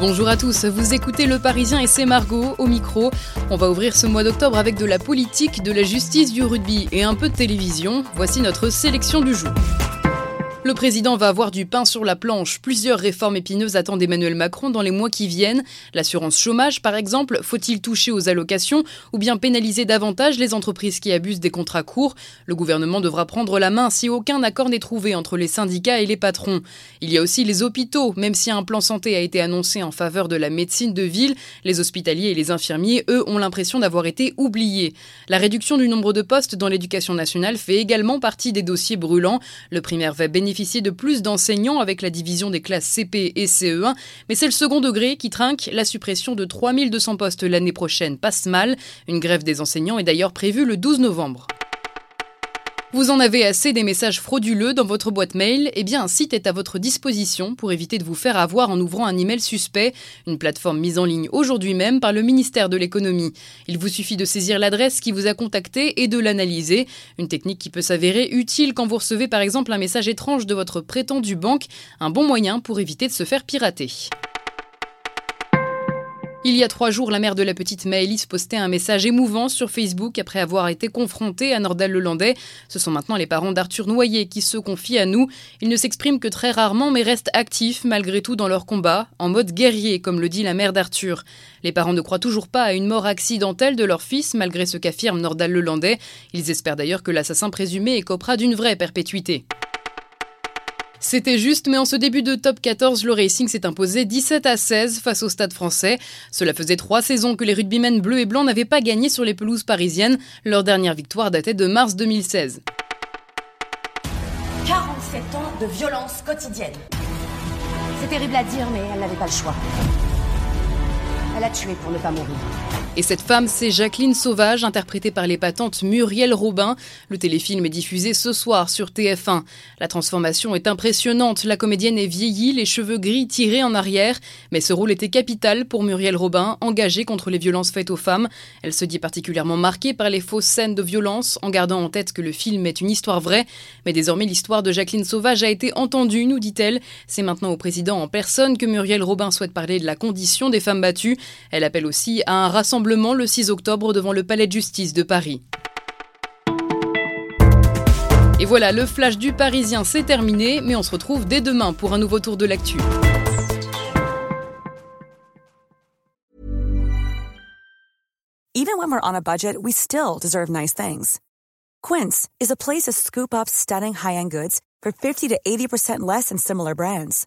Bonjour à tous, vous écoutez Le Parisien et c'est Margot au micro. On va ouvrir ce mois d'octobre avec de la politique, de la justice, du rugby et un peu de télévision. Voici notre sélection du jour. Le président va avoir du pain sur la planche. Plusieurs réformes épineuses attendent Emmanuel Macron dans les mois qui viennent. L'assurance chômage, par exemple, faut-il toucher aux allocations ou bien pénaliser davantage les entreprises qui abusent des contrats courts? Le gouvernement devra prendre la main si aucun accord n'est trouvé entre les syndicats et les patrons. Il y a aussi les hôpitaux. Même si un plan santé a été annoncé en faveur de la médecine de ville, les hospitaliers et les infirmiers, eux, ont l'impression d'avoir été oubliés. La réduction du nombre de postes dans l'éducation nationale fait également partie des dossiers brûlants. Le primaire va bénéficier de plus d'enseignants avec la division des classes CP et CE1, mais c'est le second degré qui trinque. La suppression de 3200 postes l'année prochaine passe mal. Une grève des enseignants est d'ailleurs prévue le 12 novembre. Vous en avez assez des messages frauduleux dans votre boîte mail Eh bien, un site est à votre disposition pour éviter de vous faire avoir en ouvrant un email suspect, une plateforme mise en ligne aujourd'hui même par le ministère de l'économie. Il vous suffit de saisir l'adresse qui vous a contacté et de l'analyser, une technique qui peut s'avérer utile quand vous recevez par exemple un message étrange de votre prétendu banque, un bon moyen pour éviter de se faire pirater. Il y a trois jours, la mère de la petite Maëlys postait un message émouvant sur Facebook après avoir été confrontée à Nordal-Lelandais. Ce sont maintenant les parents d'Arthur Noyer qui se confient à nous. Ils ne s'expriment que très rarement mais restent actifs malgré tout dans leur combat, en mode guerrier, comme le dit la mère d'Arthur. Les parents ne croient toujours pas à une mort accidentelle de leur fils malgré ce qu'affirme Nordal-Lelandais. Ils espèrent d'ailleurs que l'assassin présumé écopera d'une vraie perpétuité. C'était juste, mais en ce début de top 14, le Racing s'est imposé 17 à 16 face au Stade français. Cela faisait trois saisons que les rugbymen bleus et blancs n'avaient pas gagné sur les pelouses parisiennes. Leur dernière victoire datait de mars 2016. 47 ans de violence quotidienne. C'est terrible à dire, mais elle n'avait pas le choix. Elle pour ne pas mourir. Et cette femme, c'est Jacqueline Sauvage, interprétée par l'épatante Muriel Robin. Le téléfilm est diffusé ce soir sur TF1. La transformation est impressionnante. La comédienne est vieillie, les cheveux gris tirés en arrière. Mais ce rôle était capital pour Muriel Robin, engagée contre les violences faites aux femmes. Elle se dit particulièrement marquée par les fausses scènes de violence, en gardant en tête que le film est une histoire vraie. Mais désormais, l'histoire de Jacqueline Sauvage a été entendue, nous dit-elle. C'est maintenant au président en personne que Muriel Robin souhaite parler de la condition des femmes battues. Elle appelle aussi à un rassemblement le 6 octobre devant le Palais de justice de Paris. Et voilà, le flash du Parisien, c'est terminé, mais on se retrouve dès demain pour un nouveau tour de l'actu. Even when we're on a budget, we still deserve nice things. Quince is a place to scoop up stunning high-end goods for 50 to 80% less than similar brands.